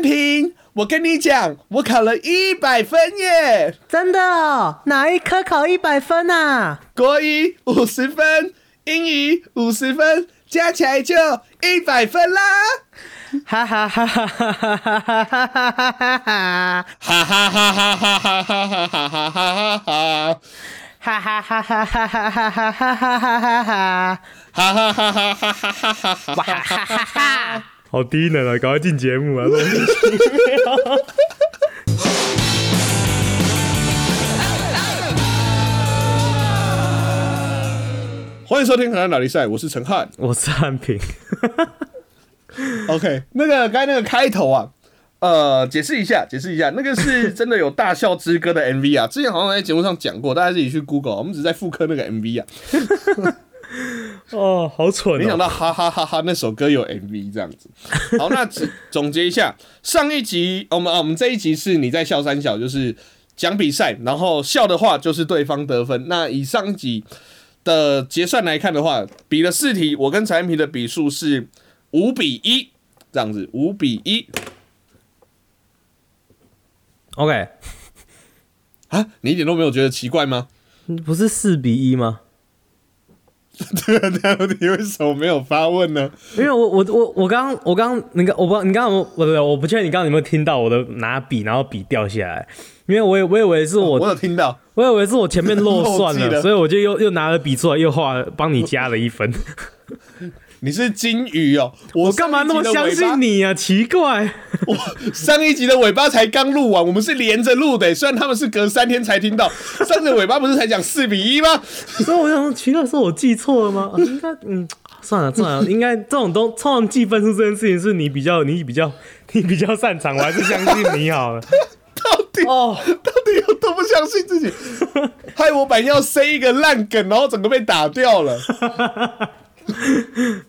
汉平，我跟你讲，我考了一百分耶！真的哦？哪一科考一百分啊？国语五十分，英语五十分，加起来就一百分啦！哈哈哈哈哈哈哈哈哈哈哈哈哈！哈哈哈哈哈哈哈哈哈哈哈哈哈！哈哈哈哈哈哈哈哈哈哈哈哈哈！哈哈哈哈哈哈哈哈哈！哇哈哈哈！好低能啊！赶快进节目啊！欢迎收听《河南打力赛》，我是陈汉。我是汉平，OK，那个刚才那个开头啊，呃，解释一下，解释一下，那个是 真的有《大笑之歌》的 MV 啊，之前好像在节目上讲过，大家自己去 Google，我们只是在复刻那个 MV 啊，哦，好蠢没想哦！到哈哈哈哈那首歌有 MV 这样子。好，那总 总结一下，上一集我们啊，我们这一集是你在笑三小，就是讲比赛，然后笑的话就是对方得分。那以上一集的结算来看的话，比了四题，我跟陈安平的比数是五比一，这样子，五比一 OK，啊，你一点都没有觉得奇怪吗？不是四比一吗？对啊，对啊，你为什么没有发问呢？因为我我我我刚我刚那个我不知道你刚刚有我的我不确定你刚刚有没有听到我的拿笔然后笔掉下来，因为我也我以为是我我有听到，我以为是我前面漏算了，了所以我就又又拿了笔出来又画帮你加了一分。你是金鱼哦，我我干嘛那么相信你？你啊？奇怪，我上一集的尾巴才刚录完，我们是连着录的，虽然他们是隔三天才听到。上次尾巴不是才讲四比一吗？所以我想说奇怪，是我记错了吗？啊应该嗯，算了算了，应该这种都通常记分数这件事情是你比较你比较你比较擅长，我还是相信你好了。到底哦，到底有多不相信自己？害我本来要塞一个烂梗，然后整个被打掉了。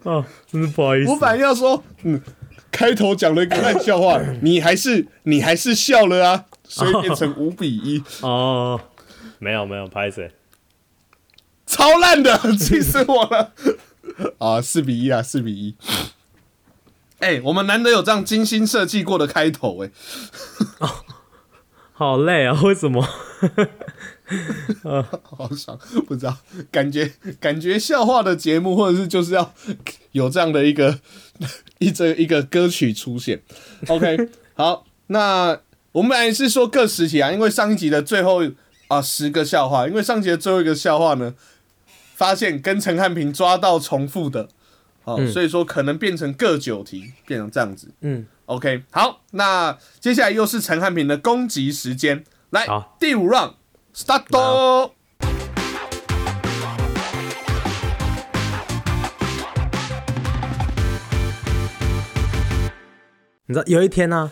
哦，真是不好意思我。本来要说，嗯，开头讲了一个烂笑话，你还是你还是笑了啊，所以变成五比一，哦，没有没有，拍谁？超烂的，气死我了。啊，四比一啊，四比一。哎、我们难得有这样精心设计过的开头、哎。好累啊，为什么？好爽，不知道，感觉感觉笑话的节目，或者是就是要有这样的一个 一这一个歌曲出现。OK，好，那我们本来是说各十题啊，因为上一集的最后啊十个笑话，因为上集的最后一个笑话呢，发现跟陈汉平抓到重复的，好、所以说可能变成各九题，变成这样子。嗯，OK，好，那接下来又是陈汉平的攻击时间，来第五 round start 哦。你知道有一天呢、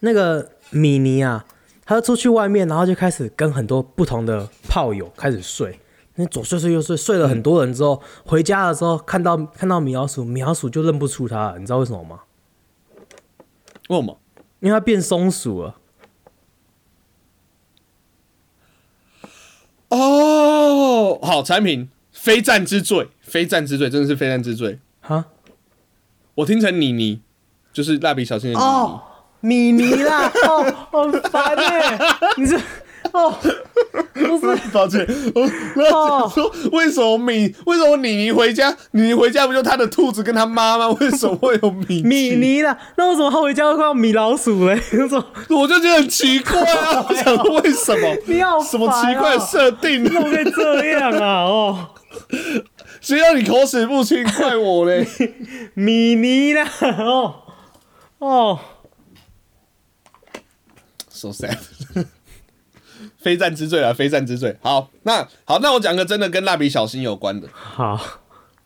那个米妮啊，她就出去外面，然后就开始跟很多不同的炮友开始睡。那左睡睡右睡，睡了很多人之后，回家的时候看到看到米老鼠，米老鼠就认不出她了。你知道为什么吗？为什么？因为它变松鼠了。哦，好，产品非战之罪，非战之罪，真的是非战之罪。哈？我听成妮妮，就是蜡笔小新的妮妮。哦，米妮啦，哦，好烦哎、你这哦，抱歉，我我要讲说，为什么米？为什么米妮回家？米妮回家不就他的兔子跟他妈吗？为什么会有米米？妮啦，那为什么他回家会看到米老鼠嘞？那种我就觉得很奇怪啊！我想说为什么？什么奇怪的设定？怎么可以这样啊？哦，谁让你口齿不清？怪我嘞！米妮啦，哦哦，so sad，非战之罪啊，非战之罪。好，那好，那我讲个真的跟蜡笔小新有关的。好，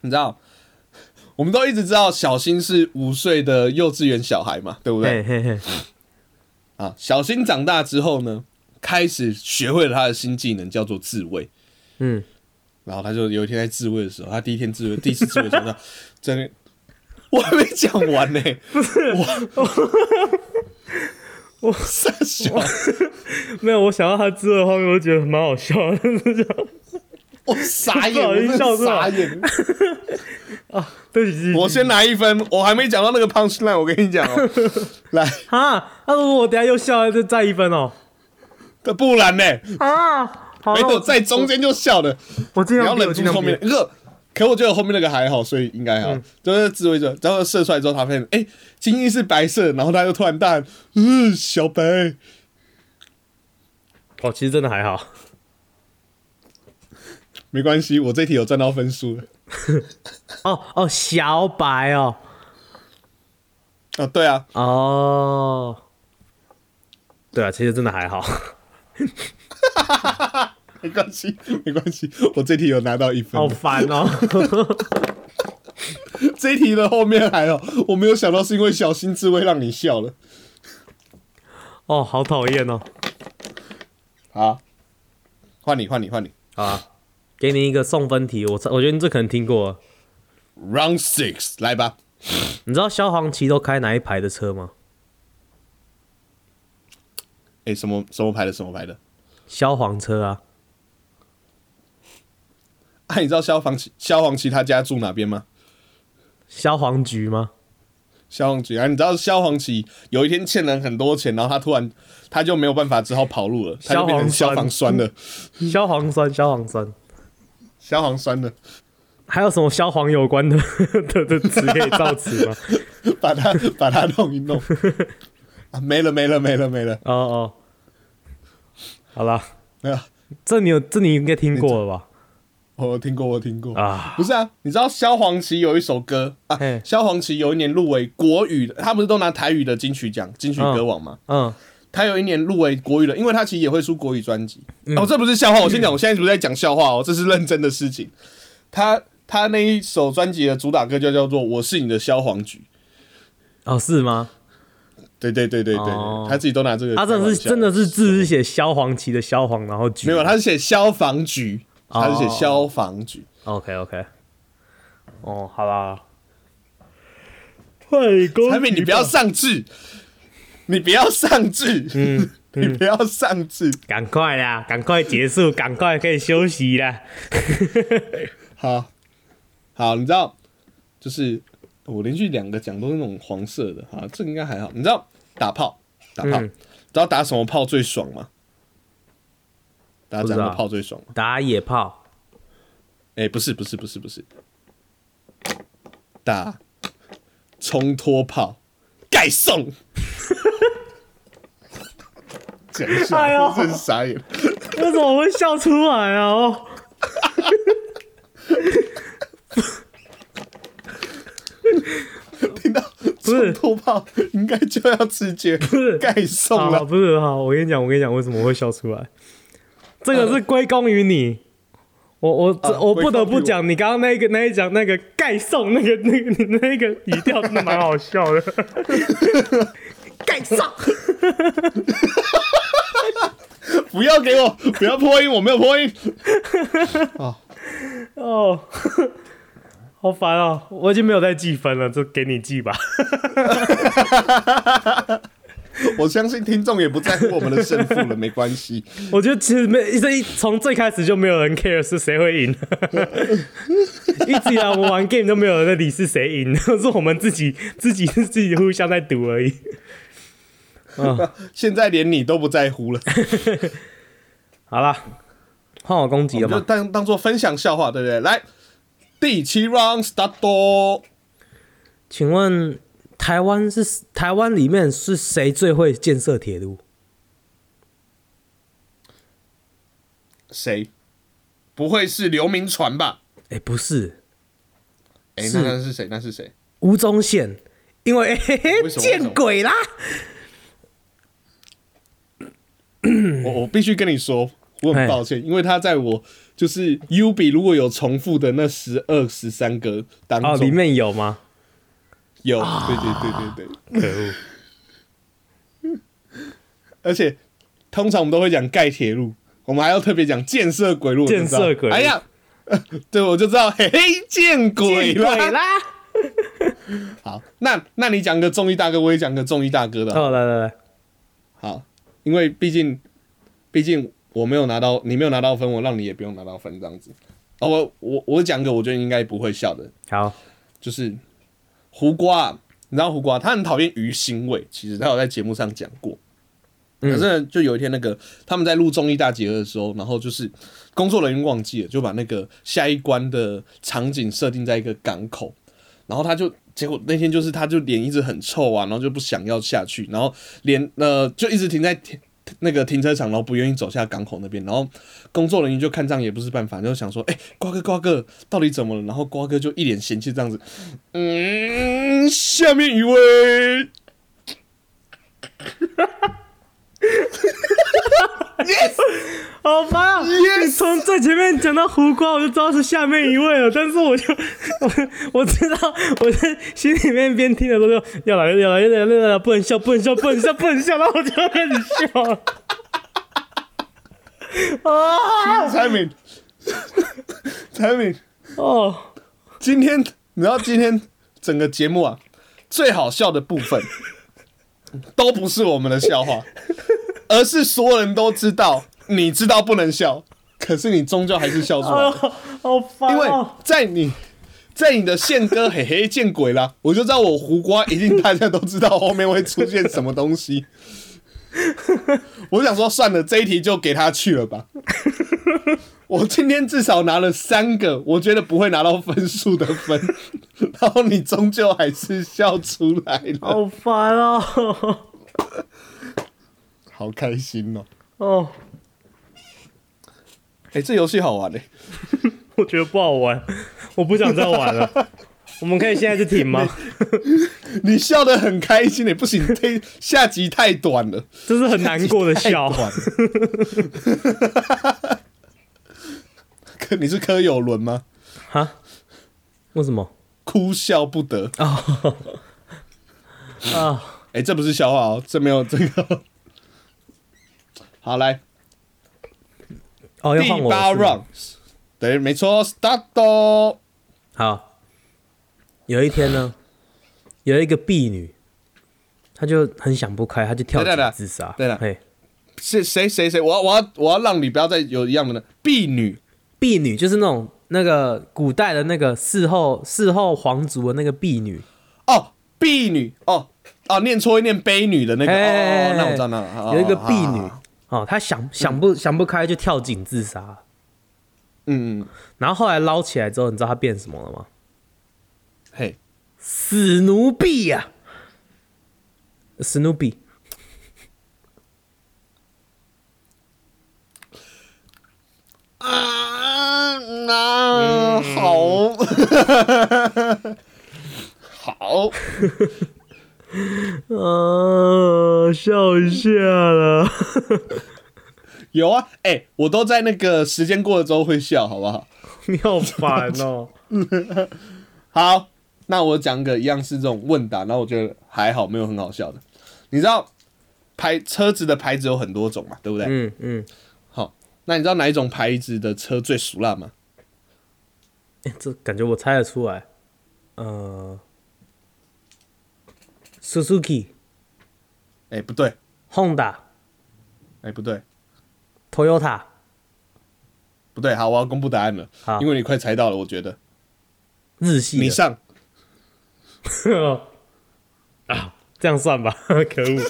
你知道，我们都一直知道小新是五岁的幼稚园小孩嘛，对不对？嘿嘿嘿，啊，小新长大之后呢，开始学会了他的新技能，叫做自卫。嗯，然后他就有一天在自卫的时候，他第一天自卫，第一次自卫的时候，他真的，我还没讲完呢、不是我，我傻笑，没有，我想到他之后的画面，我觉得蛮好笑的，我傻眼，我笑傻眼。啊，对不起我先拿一分，我还没讲到那个 punch line，我跟你讲哦，来，啊，那如果我等下又笑了，就再一分哦。不然呢？啊，好没有在中，间就笑的，我尽你要量忍住后面。可可我觉得后面那个还好，所以应该好。就是自卫者，然后射出来之后，他发现哎，精英是白色，然后他又突然大喊，嗯，小白。哦，其实真的还好，没关系，我这题有赚到分数了。哦哦，小白哦，啊，对啊，哦，对啊，其实真的还好。没关系，没关系，我这题有拿到一分。好烦哦！这一题的后面还有，我没有想到是因为小心智慧让你笑了。哦，好讨厌哦！好，换你，换你，换你。啊，给你一个送分题，我我觉得你这可能听过。Round six，来吧。你知道消防旗都开哪一排的车吗？哎、什么什么牌的？什么牌的？消防车啊，啊，你知道消防旗消防旗他家住哪边吗？消防局吗？消防局。啊，你知道消防旗有一天欠人很多钱，然后他突然他就没有办法，只好跑路了，他就变成消消防防栓了，消防栓，消防栓，消防栓了，还有什么消防有关的？的的词可以造词吗？把它把它弄一弄。啊，没了没了没了没了，哦哦，好了，没有，这你有这你应该听过了吧？我听过我听过啊，不是啊，你知道萧煌奇有一首歌啊，萧煌奇有一年入围国语的，他不是都拿台语的金曲奖、金曲歌王吗？嗯，他有一年入围国语的，因为他其实也会出国语专辑。哦，这不是笑话，我先讲，我现在不是在讲笑话哦，这是认真的事情。他他那一首专辑的主打歌就叫做《我是你的消防局》。哦，是吗？对对对对对，哦他自己都拿这个。他真的是真的是字是写消防旗的萧煌，然后局没有，他是写消防局，他是写消防局。OK OK，哦，好啦，快攻产品你不要上去，你不要上去，嗯 你不要上去。赶快啦，赶快结束，赶快可以休息啦。好，好，你知道，就是我连续两个讲都是那种黄色的，哈，这个应该还好。你知道打炮，打炮，嗯知道打什么炮最爽吗？打怎样的不知道炮最爽吗？打野炮，哎、不是，不是，不是，不是，打冲脱炮，盖送。讲一下，哎呦真是傻眼。为什么会笑出来啊？哦，听到是冲脱炮，应该就要直接是盖送好，了。不是好，我跟你讲，我跟你讲，为什么会笑出来？这个是归功于你。我我这啊我不得不讲，你刚刚那个那一讲那个盖送那个那个你那个语调真的蛮好笑的。盖送，不要给我，不要破音，我没有破音。哦，好烦哦！我已经没有再记分了，就给你记吧。我相信听众也不在乎我们的胜负了，没关系。我觉得其实没这一从最开始就没有人 care 是谁会赢，一直以来我们玩 game 都没有人在理是谁赢，都是我们自己自己自己互相在赌而已。现在连你都不在乎了，好了，换我攻击了就？当当做分享笑话，对不对？来，第七 round start。请问台湾是台湾里面是谁最会建设铁路？谁？不会是刘铭传吧？哎、不是那那是谁？那是谁？吴宗宪，因为、嘿 嘿为什么见鬼啦！我我必须跟你说，我很抱歉，因为他在我就是 U B 如果有重复的那十二、十三个当中，哦，里面有吗？有，对对对对对，可恶！而且通常我们都会讲盖铁路，我们还要特别讲建设轨路，建设轨路哎呀，对，我就知道，嘿嘿，见鬼见鬼啦！啦！好，那那你讲个综艺大哥，我也讲个综艺大哥的好，哦，来来来，好，因为毕竟毕竟我没有拿到，你没有拿到分，我让你也不用拿到分，这样子。哦，我我我讲个我觉得应该不会笑的，好，就是胡瓜，你知道胡瓜他很讨厌鱼腥味，其实他有在节目上讲过。可是就有一天，那个他们在录综艺大集合的时候，然后就是工作人员忘记了，就把那个下一关的场景设定在一个港口，然后他就结果那天就是他就脸一直很臭啊，然后就不想要下去，然后脸呃就一直停在停那个停车场，然后不愿意走下港口那边，然后工作人员就看这样也不是办法，就想说，哎、瓜哥瓜哥到底怎么了？然后瓜哥就一脸嫌弃这样子，嗯，下面一位。好烦啊！你从最前面讲到胡瓜，我就知道是下面一位了，但是我就我 我知道我在心里面边听的时候就要来要来要来要来不能笑不能笑不能笑不能笑，然后我就要开始笑了。啊！蔡敏，蔡敏，哦，今天你知道今天整个节目啊，最好笑的部分都不是我们的笑话，而是所有人都知道，你知道不能笑，可是你终究还是笑出来了，好烦、因为哦！在你。在你的宪哥嘿嘿见鬼啦！我就知道我胡瓜一定大家都知道后面会出现什么东西。我想说算了，这一题就给他去了吧。我今天至少拿了三个，我觉得不会拿到分数的分，然后你终究还是笑出来了，好烦哦！好开心哦！哦，哎、这游戏好玩嘞、我觉得不好玩，我不想再玩了。我们可以现在就停吗？你笑得很开心嘞、不行，这下集太短了，这是很难过的笑。太短了。可 你是柯有伦吗？哈？为什么？哭笑不得啊。啊，哎、这不是笑话哦，这没有这个。好，来。哦，要第八 round，对，没错，start 哦。好，有一天呢，有一个婢女，她就很想不开，她就跳井自杀。对了嘿，是谁谁谁？我要我要我要让你不要再有一样的呢。婢女。婢女就是那种那个古代的那个侍候侍候皇族的那个婢女。哦，婢女。哦哦，念错会念卑女的那个。哎哦，那我知道那了有一个婢女哦他，想想不想不开就跳井自杀，嗯嗯，然后后来捞起来之后，你知道他变什么了吗？嘿，死奴婢呀、史努比。啊，那好，好，啊，笑一下了。有啊，哎、我都在那个时间过了之后会笑，好不好？你好烦哦。好，那我讲个一样是这种问答，然后我觉得还好，没有很好笑的。你知道牌车子的牌子有很多种嘛，对不对？嗯嗯，好，那你知道哪一种牌子的车最熟烂吗？欸这感觉我猜得出来。呃，Suzuki、哎、不对，Honda、哎、不对，Toyota。不对。好，我要公布答案了好，因为你快猜到了，我觉得。日系的你上，啊，这样算吧，可恶！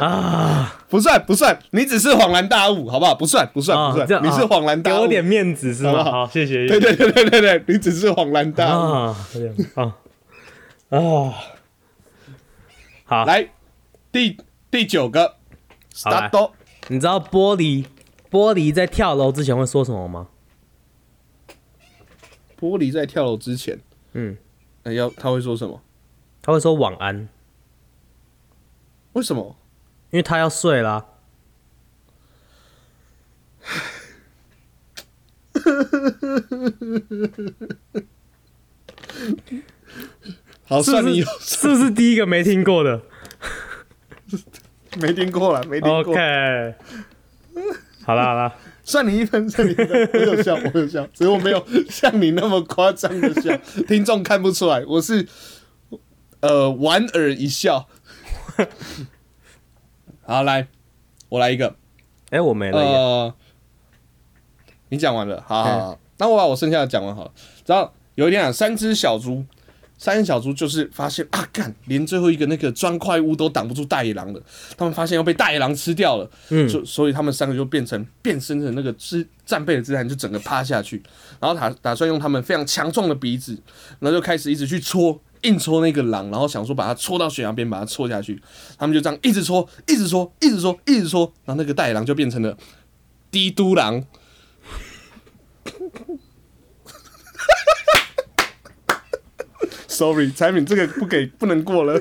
啊不算不算，你只是恍然大悟，好不好？不算不算不算，啊你是恍然大悟。给我点面子是吗？好不好好，谢谢。对对对对对对，你只是恍然大悟。啊，啊啊，好，来，第第九个好来，start。你知道玻璃玻璃在跳楼之前会说什么吗？玻璃在跳楼之前，嗯，哎要他会说什么？他会说晚安，为什么？因为他要睡啦。好，算你有，是不是第一个没听过的 没听过了，没听过。？OK，好了好了，算你一分，算你一分。我有笑，我有笑，只是我没有像你那么夸张的笑，听众看不出来，我是呃莞尔一笑。好，来，我来一个。哎、我没了耶。呃，你讲完了，好好好，那我把我剩下的讲完好了。然后有一天啊，三只小猪，三只小猪就是发现啊，干，连最后一个那个砖块屋都挡不住大野狼了。他们发现要被大野狼吃掉了，嗯，就所以他们三个就变成变身成那个姿战备的姿态，就整个趴下去，然后打打算用他们非常强壮的鼻子，然后就开始一直去戳。硬戳那个狼，然后想说把它戳到悬崖边，把它戳下去。他们就这样一直戳，一直戳，一直戳，一直戳，然后那个大野狼就变成了帝都狼。Sorry，产品这个不给不能过了。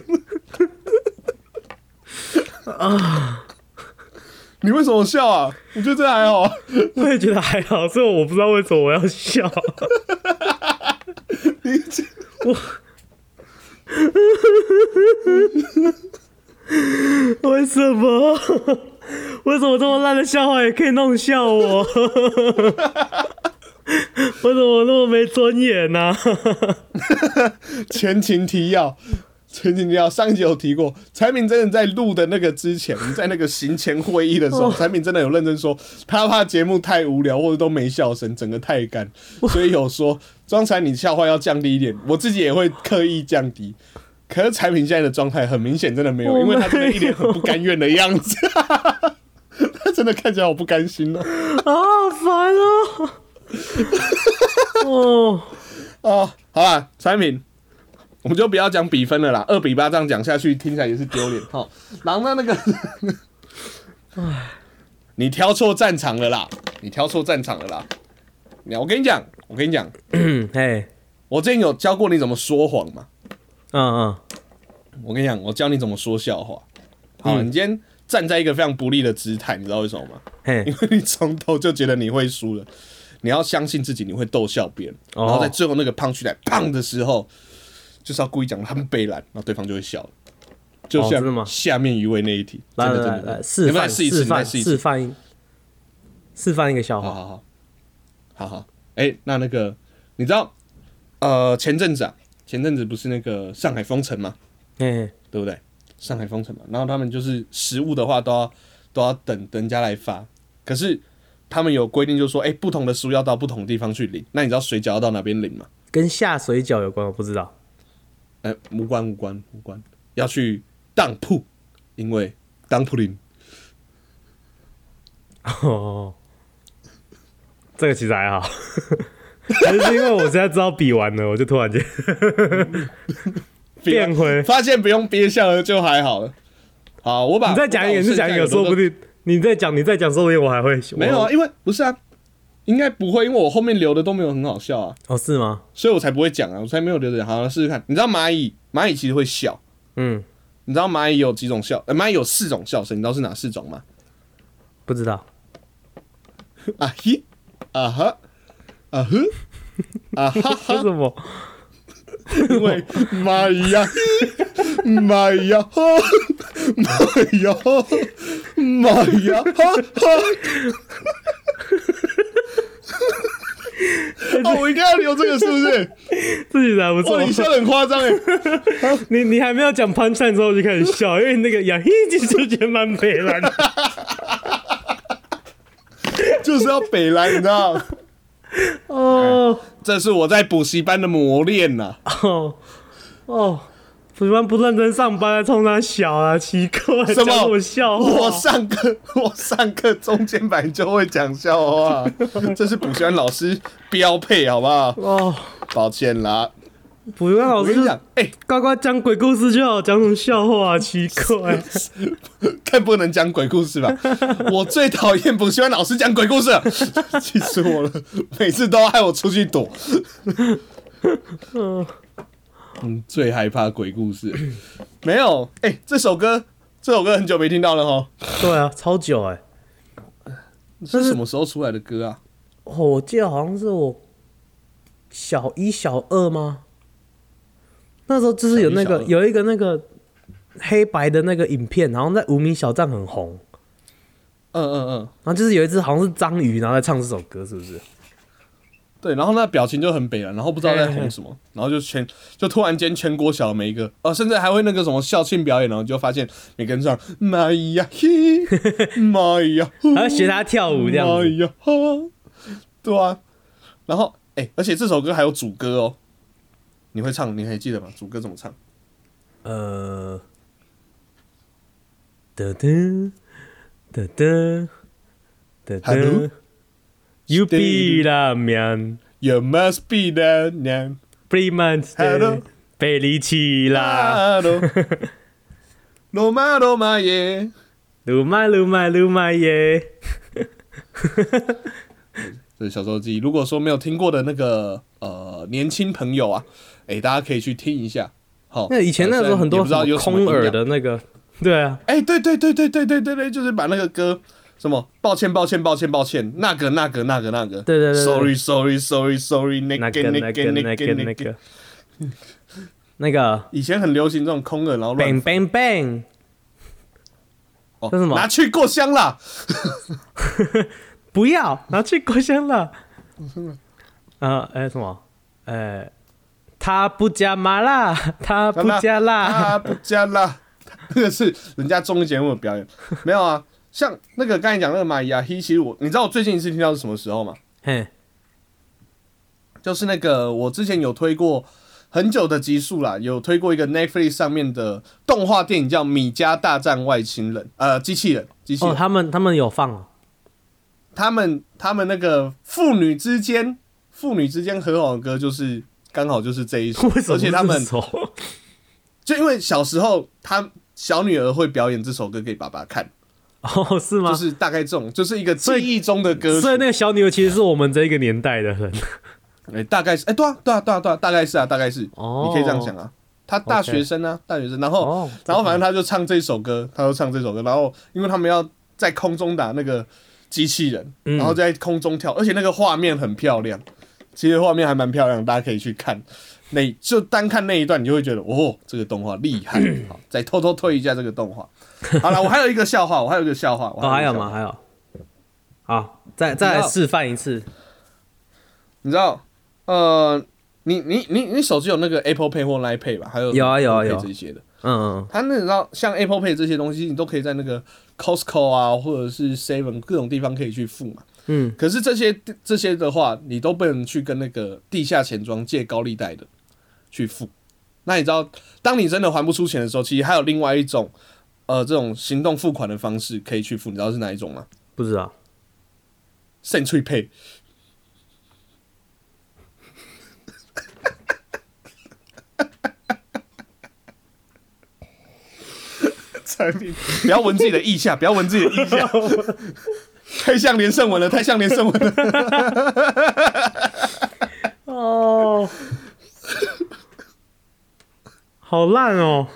啊！你为什么笑啊？我觉得这还好啊。我也觉得还好，所以我不知道为什么我要笑。你这我为什么？为什么这么烂的笑话也可以弄笑我？为什么我那么没尊严呢、前情提要，前情提要，上一集有提过，产品真的在录的那个之前，在那个行前会议的时候，产品真的有认真说，他怕节目太无聊或者都没笑声，整个太干，所以有说装才你笑话要降低一点，我自己也会刻意降低。可是产品现在的状态很明显，真的没有，我因为他真的一脸很不甘愿的样子，他真的看起来好不甘心哦。啊，好烦哦！哦，哦，好吧，产品，我们就不要讲比分了啦，二比八这样讲下去，听起来也是丢脸。好，狼的那个，你挑错战场了啦，你挑错战场了啦。你我跟你讲，我跟你讲，嗯，嘿，我之前有教过你怎么说谎嘛。嗯嗯，我跟你讲，我教你怎么说笑话。好，你今天站在一个非常不利的姿态，你知道为什么吗？嘿因，为你从头就觉得你会输了，你要相信自己，你会逗笑别人，哦。然后在最后那个胖去来胖的时候，就是要故意讲他们悲蓝，然后对方就会笑。了。就像下面一位那一题，来来来来，示范试一次，你再示范示范一示范一个笑话。好好好，好好，哎、那那个你知道，呃，前阵子啊，前阵子不是那个上海封城吗？嘿嘿，对不对？上海封城嘛，然后他们就是食物的话都要都要等人家来发，可是他们有规定，就是说，哎、不同的书要到不同的地方去领。那你知道水饺要到哪边领吗？跟下水饺有关，我不知道。哎、无关无关无关，要去当铺，因为当铺领。哦，这个其实还好，还是因为我现在知道比完了，我就突然间 变回。发现不用憋笑了就还好了。好，我把你再讲一个，我把我你再讲一个，说不定你在讲，你在讲，说不定我还会。没有啊，因为不是啊，应该不会，因为我后面留的都没有很好笑啊，哦，是吗？所以我才不会讲啊，我才没有留着讲。好，试试看。你知道蚂蚁，蚂蚁其实会笑。嗯，你知道蚂蚁有几种笑？呃，蚂蚁有四种笑声，你知道是哪四种吗？不知道。啊嘿，啊哈，啊呵，啊哈为哈，什么？因为蚂蚁呀，蚂蚁呀，哈，蚂蚁呀，哈，蚂蚁呀，哈哈。哦，我应该要留这个，是不是？自己的还不错哇，。你笑得很夸张哎！你你还没有讲 punch line 之后就开始笑，因为那个呀嘿，其实就觉得蛮北蓝的。就是要北蓝，你知道吗？哦。这是我在补习班的磨练呐、哦。哦，补习班不认真上班，冲他小啊，奇怪，什么？我笑话？我上课，我上课中间本来就会讲笑话，这是补习班老师标配，好不好？哦，抱歉啦，补习班老师讲，哎、呱呱讲鬼故事就好，讲什么笑话、啊？奇怪，更不能讲鬼故事吧？我最讨厌补习班老师讲鬼故事了，气死我了！每次都要害我出去躲。嗯，最害怕鬼故事。没有，哎、这首歌，这首歌很久没听到了哈。对啊，超久哎、这是什么时候出来的歌啊？哦，我记得好像是我小一、小二吗？那时候就是有那个有一个那个黑白的那个影片，然后在无名小站很红，嗯嗯嗯，然后就是有一只好像是章鱼，然后在唱这首歌，是不是？对，然后那表情就很北然，然后不知道在红什么，然后就全就突然间全国小的每一个哦，甚至还会那个什么校庆表演，然后就发现每个人唱妈呀嘿，妈呀，还要学他跳舞这样子。妈呀哈，对啊，然后哎、而且这首歌还有主歌哦，你会唱，你还记得吗？主歌怎么唱？呃，哒哒哒哒哒哒 Hello？，You be 啦 man you must be the man.，Pretty man Hello？贝利奇啦.罗马罗马耶，鲁麦鲁麦鲁麦耶，这是小时候记忆。如果说没有听过的那个呃年轻朋友啊，哎、大家可以去听一下。好，那以前那时候很多空耳的那个，对啊，哎、对对对对对对对对，就是把那个歌什么，抱歉抱歉抱歉抱歉，那个那个那个那个，对对对对，sorry sorry sorry sorry，那那个个那个那个那个那个以前很流行这种空耳，然后乱，bang bang bang，哦什么拿去过香了，不要拿去过香了。啊，哎什么？哎，他不加麻 辣，他不加辣。他不加辣，这个是人家综艺节目的表演，没有啊。像那个刚才讲那个玛雅希，其实我你知道我最近一次听到是什么时候吗？嘿，就是那个我之前有推过很久的集数啦，有推过一个 Netflix 上面的动画电影叫《米家大战外星人》，呃，机器人，机器人，哦，他们他们有放哦。他们他们那个父女之间父女之间和好的歌，就是刚好就是这一首，而且他们就因为小时候他小女儿会表演这首歌给爸爸看，哦是吗？就是大概这种，就是一个记忆中的歌曲，所以那个小女儿其实是我们这一个年代的人。哎、大概是哎、对啊对啊对啊对啊，大概是啊大概是，哦你可以这样想啊，他大学生啊大学生，然后。哦，然后反正他就唱这首歌，他就唱这首歌，然后因为他们要在空中打那个机器人，嗯。然后在空中跳，而且那个画面很漂亮，其实画面还蛮漂亮，大家可以去看。那就单看那一段，你就会觉得哦，这个动画厉害。好，再偷偷推一下这个动画。好了，我还有一个笑话，我还有一个笑话。我哦还有吗？还有。好，再再来示范一次。你知道，呃，你你你你手机有那个 Apple Pay 或 Line Pay 吧？还有有啊有有啊这些的。嗯嗯，它那你知道像 Apple Pay 这些东西，你都可以在那个 Costco 啊，或者是 Seven 各种地方可以去付嘛。嗯。可是这些这些的话，你都不能去跟那个地下钱庄借高利贷的去付。那你知道，当你真的还不出钱的时候，其实还有另外一种呃这种行动付款的方式可以去付。你知道是哪一种吗不知道。？Century Pay。产品不要闻自己的意下，不要闻自己的意下，太像连胜文了，太像连胜文了。哦，好烂哦！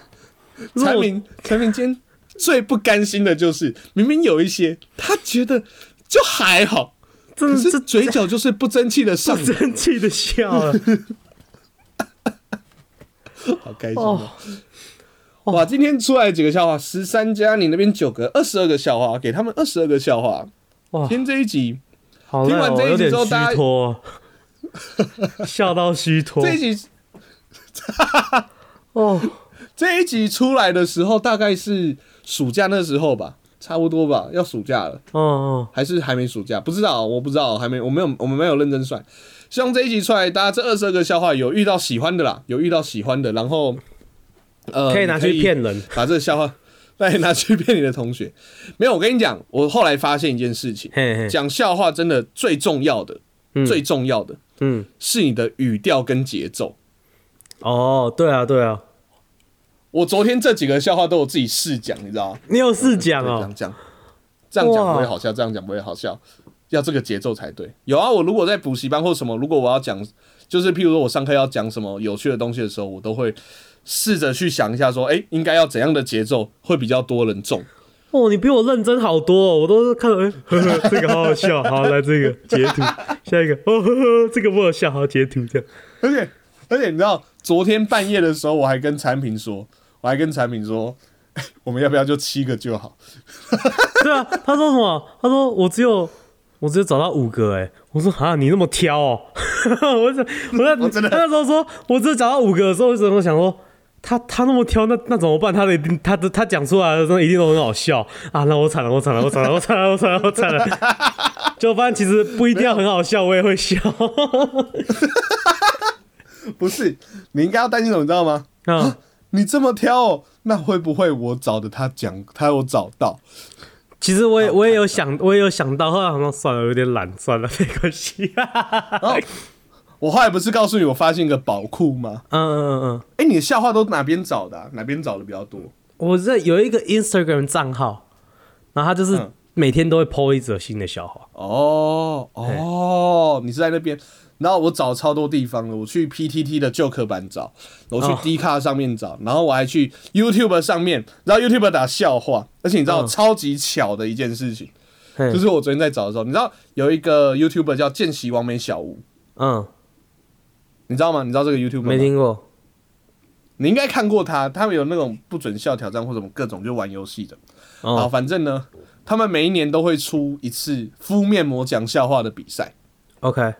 陈明，陈明今天最不甘心的就是，明明有一些他觉得就还好，可是真的这嘴角就是不争气的上不，争气的笑了。好开心哦！哇，今天出来几个笑话，十三加你那边九个，二十二个笑话，给他们二十二个笑话。哇听这一集，好听完这一集之后大家 笑到虚脱。这一集 哦，这一集出来的时候，大概是暑假那时候吧，差不多吧，要暑假了。哦哦，还是还没暑假，不知道，我不知道，还没，我没有，我们没有认真算。希望这一集出来，大家这二十二个笑话有遇到喜欢的啦，有遇到喜欢的，然后呃，可以拿去骗人。把这个笑话再拿去骗你的同学。没有，我跟你讲，我后来发现一件事情，讲笑话真的最重要的，嗯最重要的嗯，是你的语调跟节奏。哦，对啊对啊，我昨天这几个笑话都有自己试讲，你知道吗？你有试讲哦对这样，讲，这样讲不会好笑，这样讲不会好笑，要这个节奏才对。有啊，我如果在补习班或什么，如果我要讲，就是譬如说我上课要讲什么有趣的东西的时候，我都会试着去想一下，说，哎、应该要怎样的节奏会比较多人中。哦，你比我认真好多哦，我都是看到，哎、呵呵，这个好好笑，好来这个截图，下一个，哦呵呵，这个不好笑，好截图这样。而且而且你知道，昨天半夜的时候，我还跟产品说，我还跟产品说，哎 我们要不要就七个就好？对啊，他说什么？他说我只有我只有找到五个哎、我说啊，你那么挑哦、我说我在我真的他那时候说我只有找到五个的时候，我怎么想说？他他那么挑，那那怎么办？他的一定他的他讲出来的时候一定都很好笑啊！那我惨了，我惨了，我惨了，我惨了，我惨了，我惨了！就发现其实不一定要很好笑，我也会笑。不是，你应该要担心什么，你知道吗？啊，你这么挑、哦，那会不会我找的他讲，他有找到？其实我也我也有想，我也有想到，后来好像算了，有点懒，算了，没关系。然后我后来不是告诉你我发现一个宝库吗？嗯嗯嗯嗯，哎、你的笑话都哪边找的、啊？哪边找的比较多？我这有一个 Instagram 账号，然后他就是嗯。每天都会 po 一则新的笑话。哦哦，你是在那边，然后我找超多地方了，我去 PTT 的旧课版找，我去哦。D 卡上面找，然后我还去 YouTube 上面，然后 YouTube 打笑话，而且你知道、嗯。超级巧的一件事情，就是我昨天在找的时候，你知道有一个 YouTuber 叫见习完美小屋，嗯，你知道吗？你知道这个 YouTuber 吗没听过。你应该看过他，他们有那种不准笑挑战或什么各种就玩游戏的。好，哦反正呢，他们每一年都会出一次敷面膜讲笑话的比赛。，OK，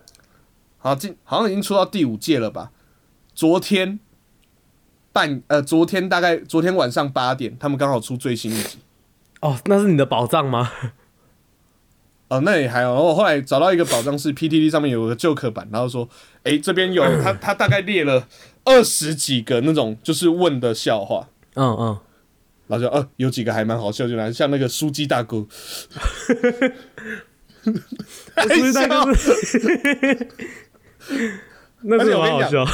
好，今好像已经出到第五届了吧？昨天半呃，昨天大概昨天晚上八点，他们刚好出最新一集。哦，那是你的宝藏吗？哦，那也还好。然后我后来找到一个宝藏是 PTT 上面有个旧课版，然后说，诶，这边有他他大概列了二十几个那种就是问的笑话，嗯嗯，然后就呃有几个还蛮好笑，就来像那个书记大哥，太不是那笑个是，那是而且我跟你蛮好笑。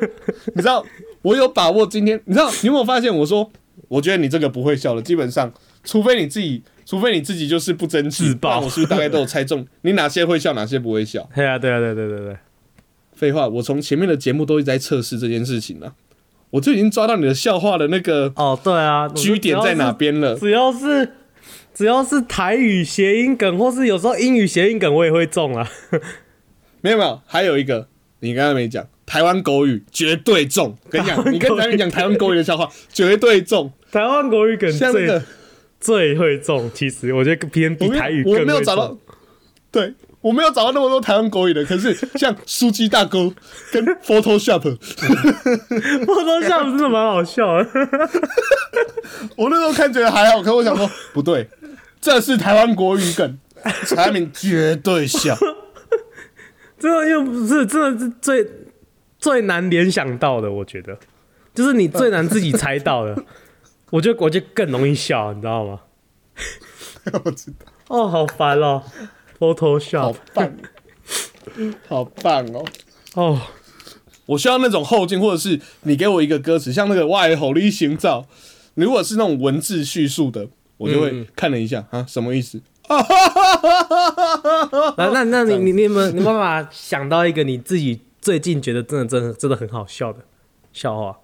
你知道，我有把握今天，你知道，你有没有发现？我说，我觉得你这个不会笑的，基本上，除非你自己，除非你自己就是不争气，自爆我是不是大概都有猜中你哪些会笑，哪些不会笑？对啊，对啊，对对对对，废话，我从前面的节目都一直在测试这件事情了，我就已经抓到你的笑话的那个哦，对啊，我居点在哪边了。只要是只要是台语谐音梗，或是有时候英语谐音梗，我也会中啊。没有没有，还有一个你刚才没讲，台湾狗语绝对中。跟你讲，你跟咱们讲台湾狗语的笑话绝对中，台湾狗语梗最像那个最会中，其实我觉得偏比台语更会中没有找到，对我没有找到那么多台湾国语的，可是像书记大哥 跟 Photoshop，Photoshop，真的蛮好笑的。我那时候看觉得还好，可我想说不对，这是台湾国语梗，产品绝对笑。真的又不是，真的是最最难联想到的，我觉得，就是你最难自己猜到的，我觉得我就更容易笑，你知道吗？我知道，哦，好烦哦好，Photoshop，棒，好棒哦！哦，我需要那种后劲，或者是你给我一个歌词，像那个“外吼力行照”，如果是那种文字叙述的，我就会看了一下啊，什么意思？那那那你你你有没有你有没有办法想到一个你自己最近觉得真的真的真的很好笑的笑话？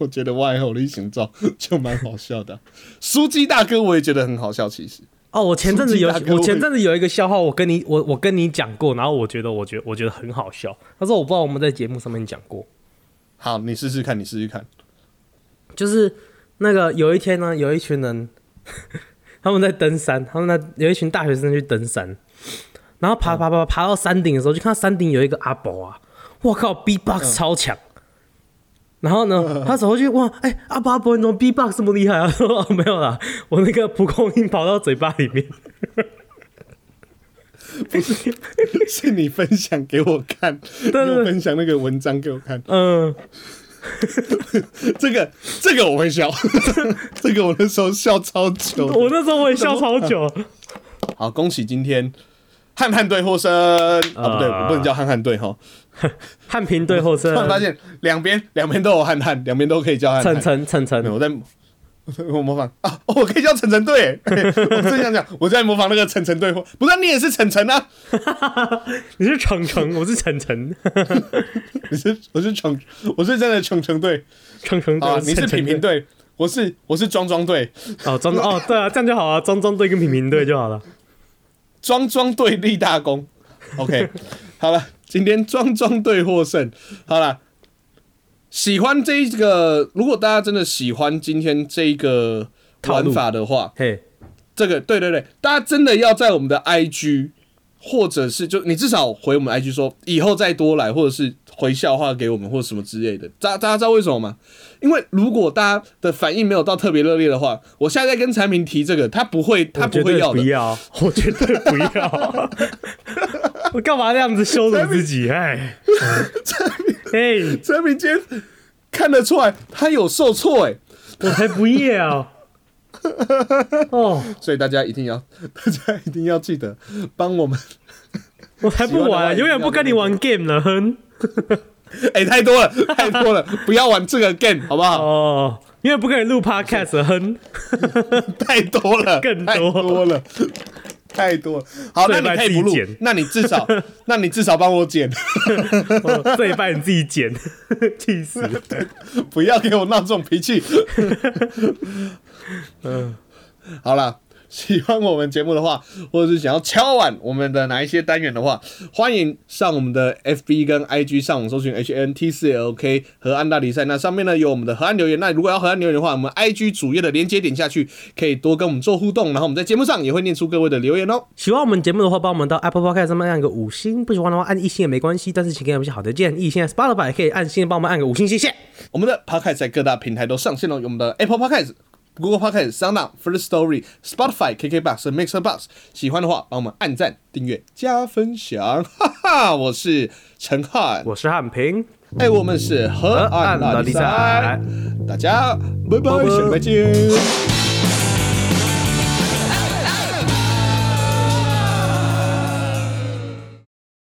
我觉得外吼力行照就蛮好笑的啊。书记大哥我也觉得很好笑，其实哦，我前阵子有我前阵子有一个笑话，我跟你我我跟你讲过，然后我觉得我觉得我觉得很好笑，他说我不知道我们在节目上面讲过。好，你试试看，你试试看。就是那个有一天呢，有一群人 他们在登山，他们那有一群大学生去登山，然后爬爬爬爬到山顶的时候，就看到山顶有一个阿伯啊，我靠，B-box 超强。然后呢，他走过去哇，哎、阿伯阿伯，你怎么 B-box 这么厉害啊？说 哦没有啦，我那个蒲公英跑到嘴巴里面。不是是你分享给我看，你分享那个文章给我看，嗯，这个这个我会笑，这个我那时候笑超久。我那时候我也笑超久。好，恭喜今天汉汉队获胜啊！不对，我不能叫汉汉队哈。汉平对后生突，然发现两边两边都有汉汉，两边都可以叫汉晨汉。晨晨晨我在 我模仿啊，哦我可以叫晨晨队我正想讲，我在模仿那个晨晨队，不是你也是晨晨啊？你是程程，我是晨晨，你是我是程，我是真的程程队程程啊，你是平平队。队，我是我是庄庄队，哦，庄哦，对啊，这样就好啊，庄庄队跟平平队就好了。庄庄队立大功。OK，好了，今天庄庄队获胜。好了，喜欢这一个，如果大家真的喜欢今天这一个玩法的话，嘿，这个对对对，大家真的要在我们的 IG 或者是就你至少回我们 IG 说以后再多来，或者是回笑话给我们或者什么之类的。大大家知道为什么吗？因为如果大家的反应没有到特别热烈的话，我现在在跟产品提这个，他不会，他不会要的。不要，我绝对不要。我干嘛这样子羞辱自己？哎，哎，产品今天看得出来他有受挫，哎，我才不要。哦，所以大家一定要，大家一定要记得帮我们。我才不玩，永远不跟你玩 game 了，哼。哎，太多了，太多了，不要玩这个 game 好不好？哦，因为不跟你录 podcast，哼。太多了，更多了，太多了。好，那你可以不录，那你至少，那你至少帮我剪。这一半你自己剪，气死！不要给我闹这种脾气。嗯，好了，喜欢我们节目的话，或者是想要敲碗我们的哪一些单元的话，欢迎上我们的 FB 跟 IG 上网搜寻 HNT 四 LK 和安大比赛。那上面呢有我们的河岸留言。那如果要河岸留言的话，我们 IG 主页的连接点下去，可以多跟我们做互动。然后我们在节目上也会念出各位的留言哦。喜欢我们节目的话，帮我们到 Apple Podcast 上面按个五星；不喜欢的话，按一星也没关系。但是请给我们一些好的建议。现在 Spotify 也可以按星帮我们按个五星，谢谢。我们的 Podcast 在各大平台都上线了，有我们的 Apple Podcast。Google Podcast、Sound、First Story、Spotify、KKBox、Mixer Box，喜欢的话帮我们按赞、订阅、加分享，哈哈！我是陈汉，我是汉平，哎，我们是河岸拉力赛，大家拜拜，下拜见。